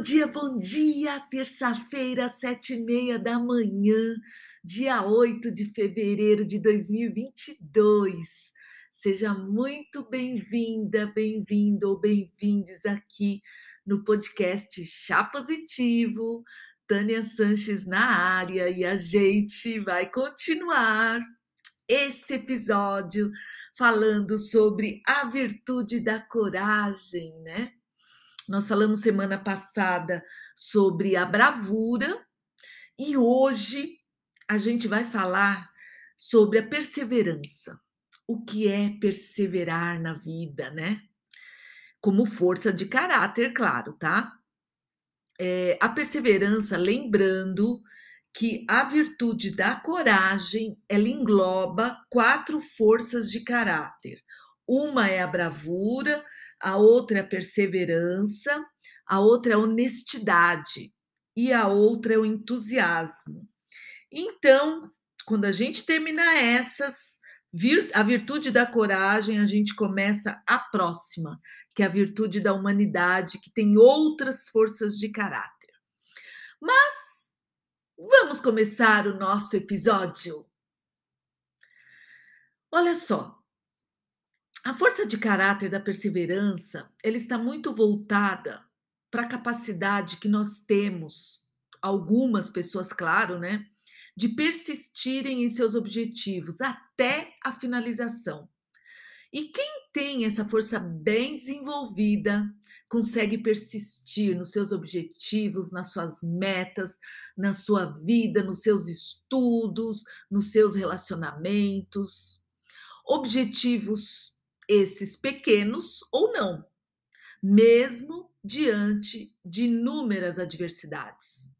Bom dia, bom dia! Terça-feira, sete e meia da manhã, dia 8 de fevereiro de 2022. Seja muito bem-vinda, bem-vindo ou bem-vindes aqui no podcast Chá Positivo. Tânia Sanches na área e a gente vai continuar esse episódio falando sobre a virtude da coragem, né? Nós falamos semana passada sobre a bravura e hoje a gente vai falar sobre a perseverança. O que é perseverar na vida, né? Como força de caráter, claro, tá? É, a perseverança, lembrando que a virtude da coragem ela engloba quatro forças de caráter. Uma é a bravura, a outra é perseverança, a outra é honestidade e a outra é o entusiasmo. Então, quando a gente termina essas, a virtude da coragem, a gente começa a próxima, que é a virtude da humanidade, que tem outras forças de caráter. Mas vamos começar o nosso episódio. Olha só, a força de caráter da perseverança, ela está muito voltada para a capacidade que nós temos, algumas pessoas, claro, né, de persistirem em seus objetivos até a finalização. E quem tem essa força bem desenvolvida, consegue persistir nos seus objetivos, nas suas metas, na sua vida, nos seus estudos, nos seus relacionamentos. Objetivos esses pequenos ou não, mesmo diante de inúmeras adversidades.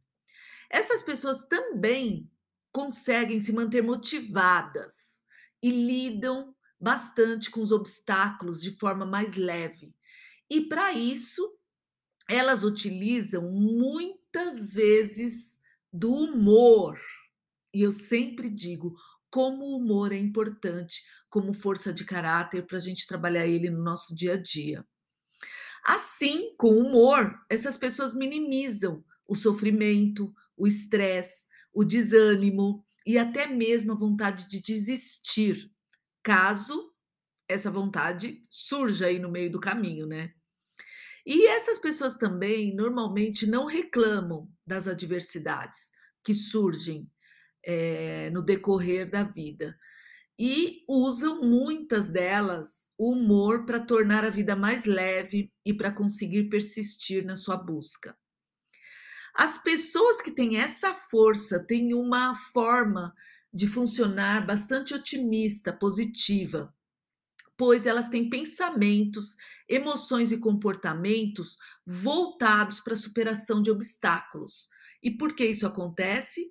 Essas pessoas também conseguem se manter motivadas e lidam bastante com os obstáculos de forma mais leve. E para isso, elas utilizam muitas vezes do humor. E eu sempre digo, como o humor é importante como força de caráter para a gente trabalhar ele no nosso dia a dia. Assim, com humor, essas pessoas minimizam o sofrimento, o estresse, o desânimo e até mesmo a vontade de desistir, caso essa vontade surja aí no meio do caminho, né? E essas pessoas também normalmente não reclamam das adversidades que surgem é, no decorrer da vida. E usam muitas delas o humor para tornar a vida mais leve e para conseguir persistir na sua busca. As pessoas que têm essa força têm uma forma de funcionar bastante otimista, positiva, pois elas têm pensamentos, emoções e comportamentos voltados para a superação de obstáculos. E por que isso acontece?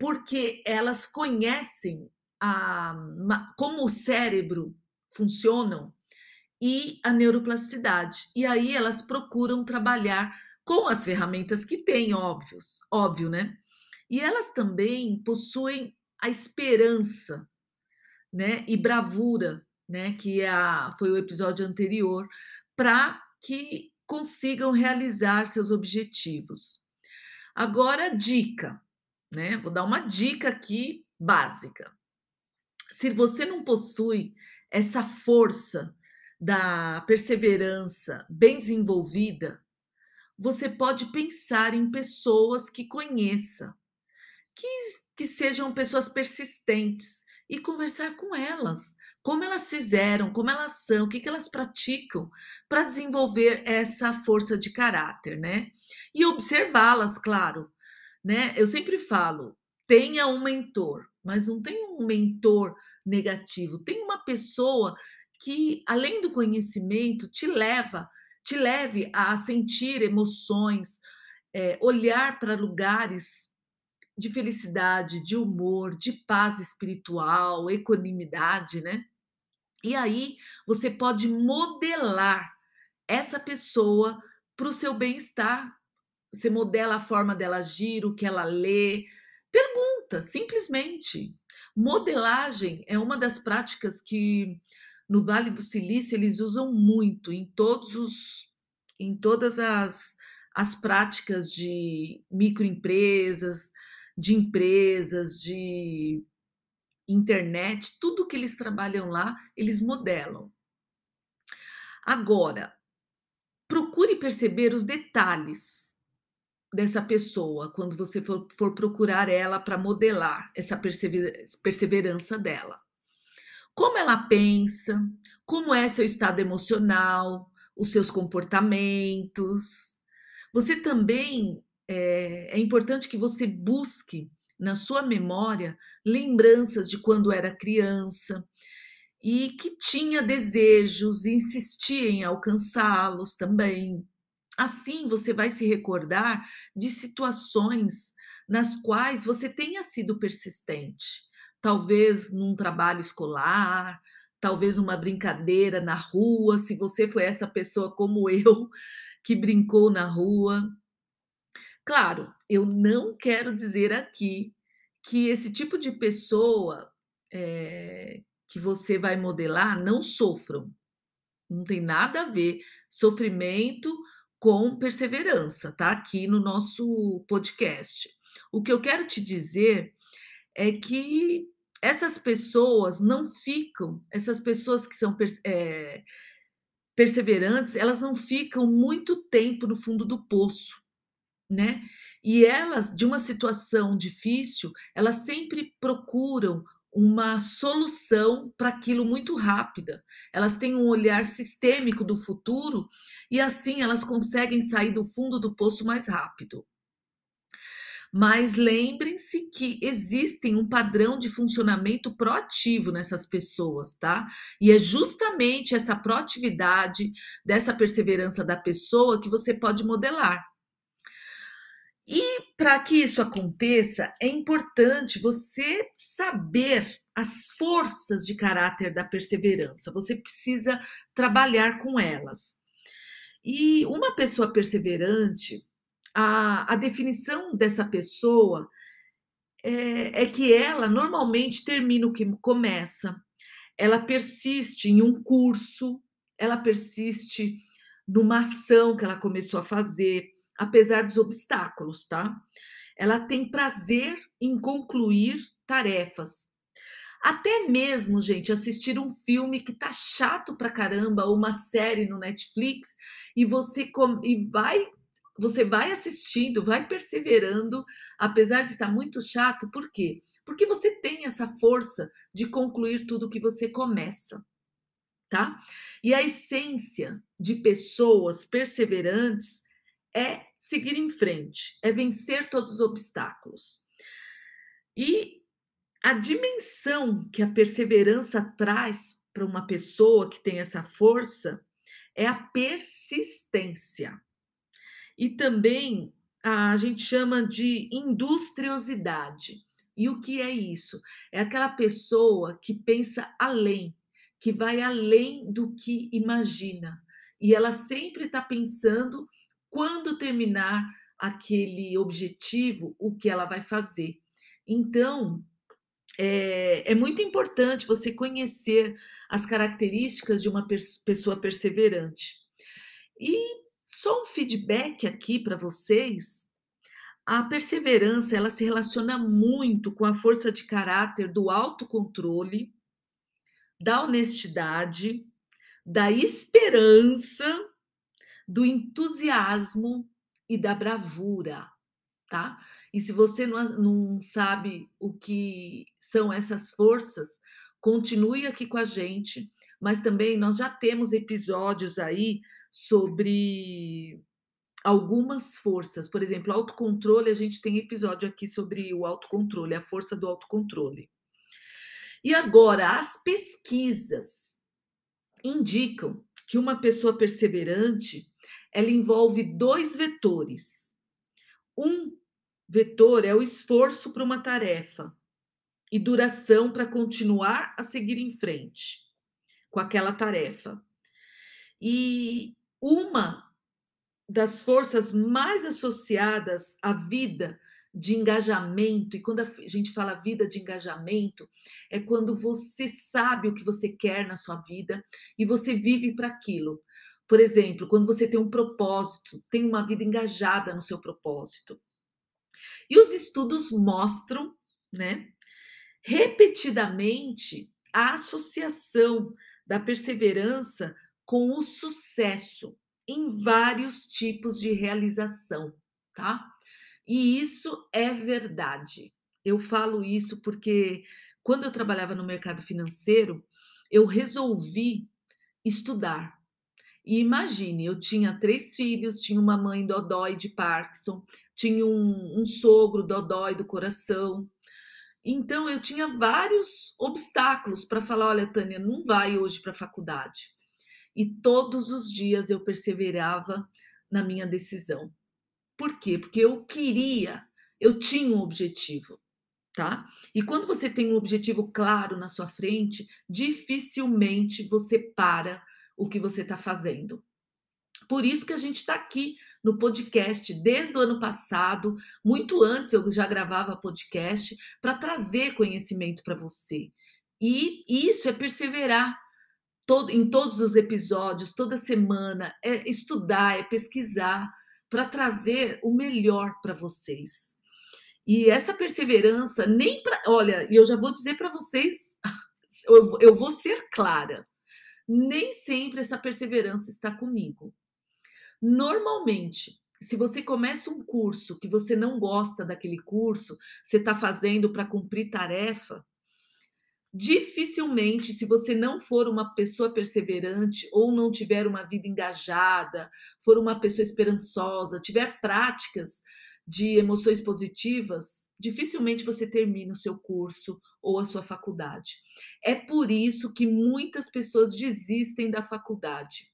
Porque elas conhecem a, como o cérebro funciona e a neuroplasticidade. E aí elas procuram trabalhar com as ferramentas que têm, óbvios, óbvio, né? E elas também possuem a esperança, né? E bravura, né? Que é a, foi o episódio anterior, para que consigam realizar seus objetivos. Agora, dica: né? Vou dar uma dica aqui básica. Se você não possui essa força da perseverança bem desenvolvida, você pode pensar em pessoas que conheça, que, que sejam pessoas persistentes e conversar com elas. Como elas fizeram, como elas são, o que, que elas praticam para desenvolver essa força de caráter, né? E observá-las, claro, né? Eu sempre falo, tenha um mentor, mas não tem um mentor negativo, tem uma pessoa que além do conhecimento te leva, te leve a sentir emoções, é, olhar para lugares de felicidade, de humor, de paz espiritual, equanimidade, né? E aí você pode modelar essa pessoa para o seu bem-estar, você modela a forma dela agir, o que ela lê. Pergunta, simplesmente. Modelagem é uma das práticas que no Vale do Silício eles usam muito em todos os em todas as, as práticas de microempresas, de empresas, de internet, tudo que eles trabalham lá, eles modelam. Agora, procure perceber os detalhes dessa pessoa quando você for, for procurar ela para modelar essa perseverança dela. Como ela pensa, como é seu estado emocional, os seus comportamentos. Você também é, é importante que você busque na sua memória lembranças de quando era criança e que tinha desejos insistia em alcançá-los também. Assim, você vai se recordar de situações nas quais você tenha sido persistente, talvez num trabalho escolar, talvez uma brincadeira na rua, se você foi essa pessoa como eu que brincou na rua. Claro, eu não quero dizer aqui que esse tipo de pessoa é, que você vai modelar não sofram. Não tem nada a ver sofrimento com perseverança, tá? Aqui no nosso podcast. O que eu quero te dizer é que essas pessoas não ficam, essas pessoas que são é, perseverantes, elas não ficam muito tempo no fundo do poço, né? E elas, de uma situação difícil, elas sempre procuram uma solução para aquilo muito rápida. Elas têm um olhar sistêmico do futuro e assim elas conseguem sair do fundo do poço mais rápido. Mas lembrem-se que existem um padrão de funcionamento proativo nessas pessoas, tá? E é justamente essa proatividade, dessa perseverança da pessoa que você pode modelar. E para que isso aconteça, é importante você saber as forças de caráter da perseverança. Você precisa trabalhar com elas. E uma pessoa perseverante, a, a definição dessa pessoa é, é que ela normalmente termina o que começa. Ela persiste em um curso, ela persiste numa ação que ela começou a fazer apesar dos obstáculos, tá? Ela tem prazer em concluir tarefas. Até mesmo, gente, assistir um filme que tá chato pra caramba, ou uma série no Netflix, e você com, e vai você vai assistindo, vai perseverando, apesar de estar muito chato, por quê? Porque você tem essa força de concluir tudo que você começa, tá? E a essência de pessoas perseverantes é seguir em frente, é vencer todos os obstáculos. E a dimensão que a perseverança traz para uma pessoa que tem essa força é a persistência. E também a gente chama de industriosidade. E o que é isso? É aquela pessoa que pensa além, que vai além do que imagina. E ela sempre está pensando quando terminar aquele objetivo, o que ela vai fazer. Então, é, é muito importante você conhecer as características de uma pessoa perseverante. E só um feedback aqui para vocês. A perseverança, ela se relaciona muito com a força de caráter do autocontrole, da honestidade, da esperança do entusiasmo e da bravura, tá? E se você não, não sabe o que são essas forças, continue aqui com a gente, mas também nós já temos episódios aí sobre algumas forças. Por exemplo, autocontrole, a gente tem episódio aqui sobre o autocontrole, a força do autocontrole. E agora, as pesquisas indicam que uma pessoa perseverante ela envolve dois vetores. Um vetor é o esforço para uma tarefa e duração para continuar a seguir em frente com aquela tarefa. E uma das forças mais associadas à vida de engajamento, e quando a gente fala vida de engajamento, é quando você sabe o que você quer na sua vida e você vive para aquilo. Por exemplo, quando você tem um propósito, tem uma vida engajada no seu propósito. E os estudos mostram, né, repetidamente a associação da perseverança com o sucesso em vários tipos de realização, tá? E isso é verdade. Eu falo isso porque quando eu trabalhava no mercado financeiro, eu resolvi estudar. E imagine, eu tinha três filhos, tinha uma mãe dodói de Parkinson, tinha um, um sogro dodói do coração. Então eu tinha vários obstáculos para falar, olha, Tânia, não vai hoje para a faculdade. E todos os dias eu perseverava na minha decisão. Por quê? Porque eu queria, eu tinha um objetivo, tá? E quando você tem um objetivo claro na sua frente, dificilmente você para o que você está fazendo. Por isso que a gente está aqui no podcast desde o ano passado, muito antes eu já gravava podcast para trazer conhecimento para você. E isso é perseverar todo, em todos os episódios, toda semana, é estudar, é pesquisar para trazer o melhor para vocês. E essa perseverança, nem para. Olha, e eu já vou dizer para vocês, eu, eu vou ser clara, nem sempre essa perseverança está comigo. Normalmente, se você começa um curso que você não gosta daquele curso, você está fazendo para cumprir tarefa, dificilmente, se você não for uma pessoa perseverante ou não tiver uma vida engajada, for uma pessoa esperançosa, tiver práticas de emoções positivas, dificilmente você termina o seu curso ou a sua faculdade. É por isso que muitas pessoas desistem da faculdade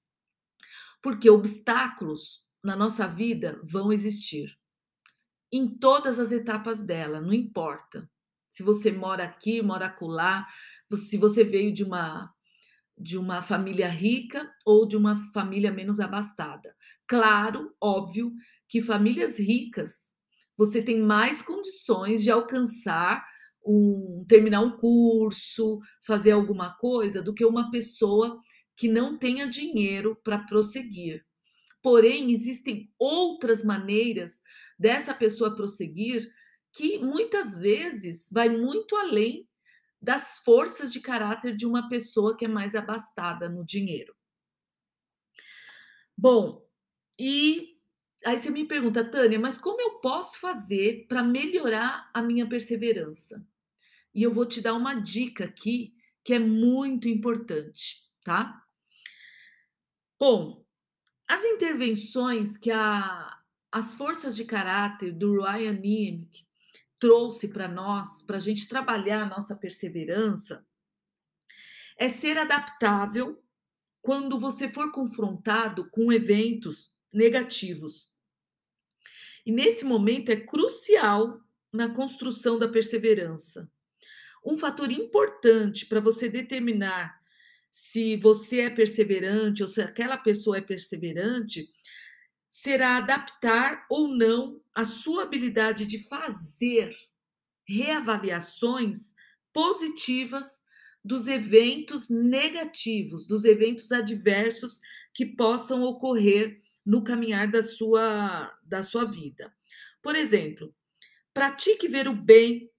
porque obstáculos na nossa vida vão existir. Em todas as etapas dela, não importa. Se você mora aqui, mora acolá, se você veio de uma de uma família rica ou de uma família menos abastada. Claro, óbvio, que famílias ricas você tem mais condições de alcançar um terminar um curso, fazer alguma coisa do que uma pessoa que não tenha dinheiro para prosseguir. Porém, existem outras maneiras dessa pessoa prosseguir que muitas vezes vai muito além das forças de caráter de uma pessoa que é mais abastada no dinheiro. Bom, e aí você me pergunta, Tânia, mas como eu posso fazer para melhorar a minha perseverança? E eu vou te dar uma dica aqui que é muito importante, tá? Bom, as intervenções que a, as forças de caráter do Ryan Niemiec trouxe para nós, para a gente trabalhar a nossa perseverança, é ser adaptável quando você for confrontado com eventos negativos. E nesse momento é crucial na construção da perseverança. Um fator importante para você determinar se você é perseverante ou se aquela pessoa é perseverante, será adaptar ou não a sua habilidade de fazer reavaliações positivas dos eventos negativos, dos eventos adversos que possam ocorrer no caminhar da sua, da sua vida. Por exemplo, pratique ver o bem,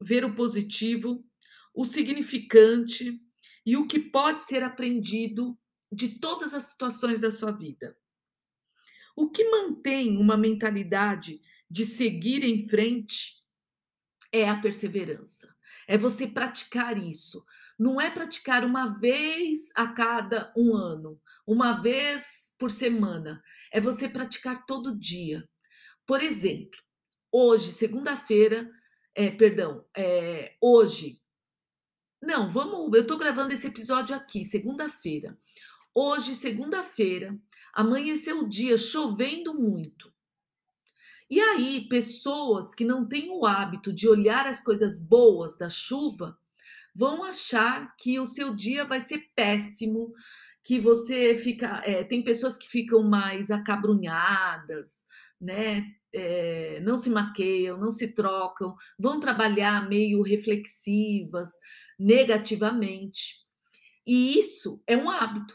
ver o positivo, o significante, e o que pode ser aprendido de todas as situações da sua vida. O que mantém uma mentalidade de seguir em frente é a perseverança. É você praticar isso. Não é praticar uma vez a cada um ano, uma vez por semana. É você praticar todo dia. Por exemplo, hoje, segunda-feira, é, perdão, é, hoje, não, vamos. Eu estou gravando esse episódio aqui, segunda-feira. Hoje, segunda-feira, amanheceu o dia chovendo muito. E aí, pessoas que não têm o hábito de olhar as coisas boas da chuva vão achar que o seu dia vai ser péssimo, que você fica. É, tem pessoas que ficam mais acabrunhadas, né? É, não se maqueiam, não se trocam, vão trabalhar meio reflexivas negativamente. E isso é um hábito.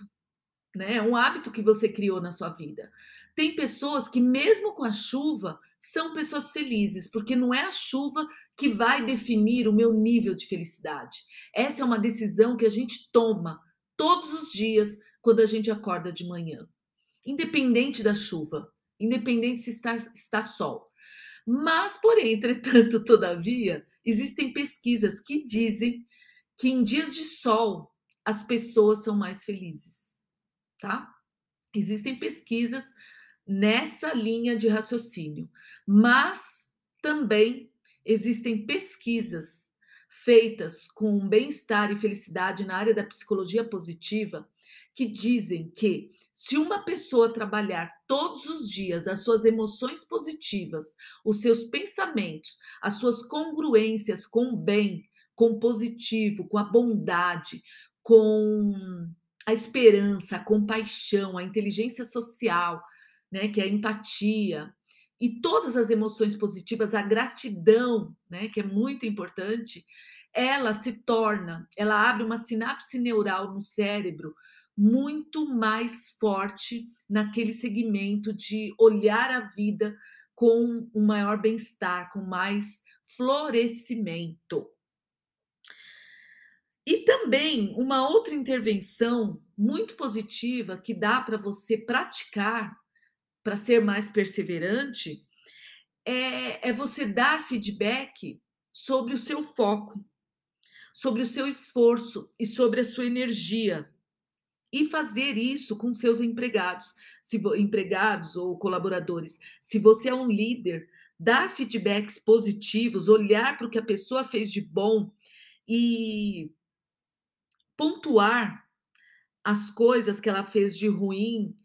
né? É um hábito que você criou na sua vida. Tem pessoas que, mesmo com a chuva, são pessoas felizes, porque não é a chuva que vai definir o meu nível de felicidade. Essa é uma decisão que a gente toma todos os dias quando a gente acorda de manhã, independente da chuva, independente se está, está sol. Mas, porém, entretanto, todavia, existem pesquisas que dizem que em dias de sol as pessoas são mais felizes, tá? Existem pesquisas nessa linha de raciocínio, mas também existem pesquisas feitas com bem-estar e felicidade na área da psicologia positiva que dizem que se uma pessoa trabalhar todos os dias as suas emoções positivas, os seus pensamentos, as suas congruências com o bem, com o positivo, com a bondade, com a esperança, a compaixão, a inteligência social, né, que é a empatia, e todas as emoções positivas, a gratidão, né, que é muito importante, ela se torna, ela abre uma sinapse neural no cérebro muito mais forte naquele segmento de olhar a vida com um maior bem-estar, com mais florescimento. E também uma outra intervenção muito positiva que dá para você praticar para ser mais perseverante é, é você dar feedback sobre o seu foco, sobre o seu esforço e sobre a sua energia e fazer isso com seus empregados, se empregados ou colaboradores. Se você é um líder, dar feedbacks positivos, olhar para o que a pessoa fez de bom e pontuar as coisas que ela fez de ruim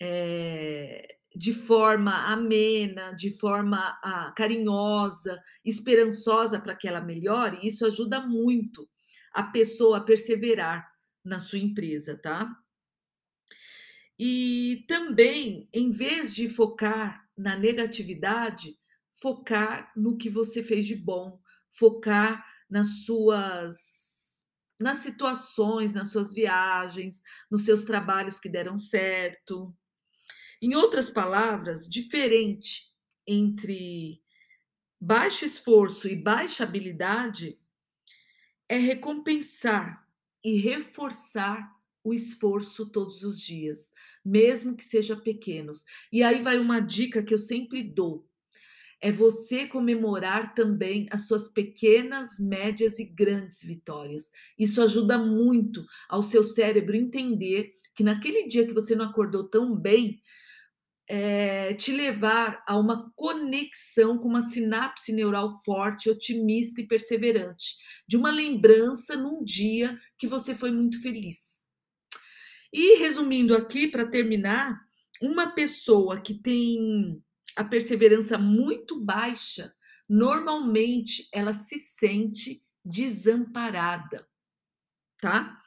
é, de forma amena, de forma ah, carinhosa, esperançosa para que ela melhore, isso ajuda muito a pessoa a perseverar na sua empresa, tá? E também, em vez de focar na negatividade, focar no que você fez de bom, focar nas suas nas situações, nas suas viagens, nos seus trabalhos que deram certo. Em outras palavras, diferente entre baixo esforço e baixa habilidade é recompensar e reforçar o esforço todos os dias, mesmo que seja pequenos. E aí vai uma dica que eu sempre dou. É você comemorar também as suas pequenas, médias e grandes vitórias. Isso ajuda muito ao seu cérebro entender que naquele dia que você não acordou tão bem, é, te levar a uma conexão com uma sinapse neural forte, otimista e perseverante, de uma lembrança num dia que você foi muito feliz. E resumindo aqui, para terminar, uma pessoa que tem a perseverança muito baixa, normalmente ela se sente desamparada, tá?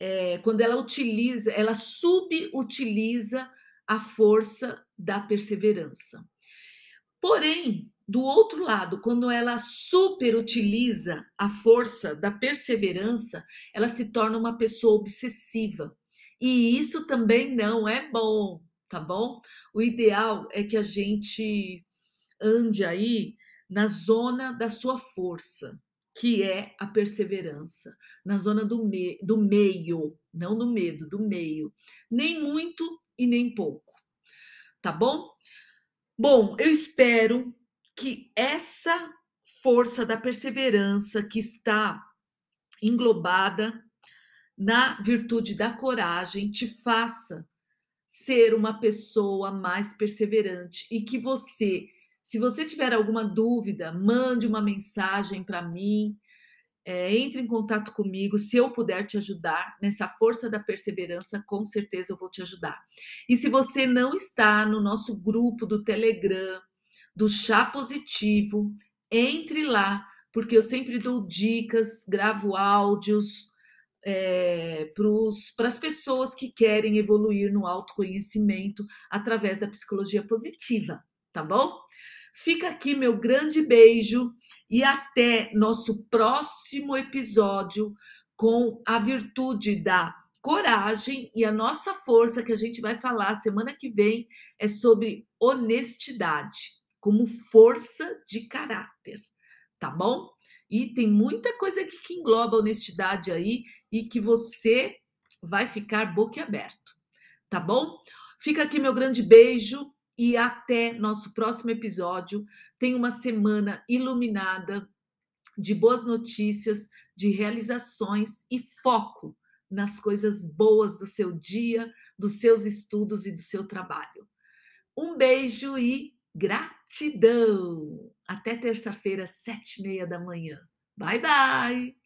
É, quando ela utiliza, ela subutiliza a força da perseverança. Porém, do outro lado, quando ela superutiliza a força da perseverança, ela se torna uma pessoa obsessiva. E isso também não é bom, tá bom? O ideal é que a gente ande aí na zona da sua força, que é a perseverança, na zona do, me do meio, não do medo, do meio. Nem muito e nem pouco. Tá bom? Bom, eu espero que essa força da perseverança que está englobada na virtude da coragem te faça ser uma pessoa mais perseverante e que você, se você tiver alguma dúvida, mande uma mensagem para mim, é, entre em contato comigo. Se eu puder te ajudar nessa força da perseverança, com certeza eu vou te ajudar. E se você não está no nosso grupo do Telegram, do Chá Positivo, entre lá, porque eu sempre dou dicas, gravo áudios é, para as pessoas que querem evoluir no autoconhecimento através da psicologia positiva, tá bom? Fica aqui meu grande beijo e até nosso próximo episódio com a virtude da coragem e a nossa força que a gente vai falar semana que vem é sobre honestidade como força de caráter, tá bom? E tem muita coisa aqui que engloba honestidade aí e que você vai ficar boquiaberto, tá bom? Fica aqui meu grande beijo e até nosso próximo episódio. Tenha uma semana iluminada de boas notícias, de realizações e foco nas coisas boas do seu dia, dos seus estudos e do seu trabalho. Um beijo e gratidão! Até terça-feira, sete e meia da manhã. Bye, bye!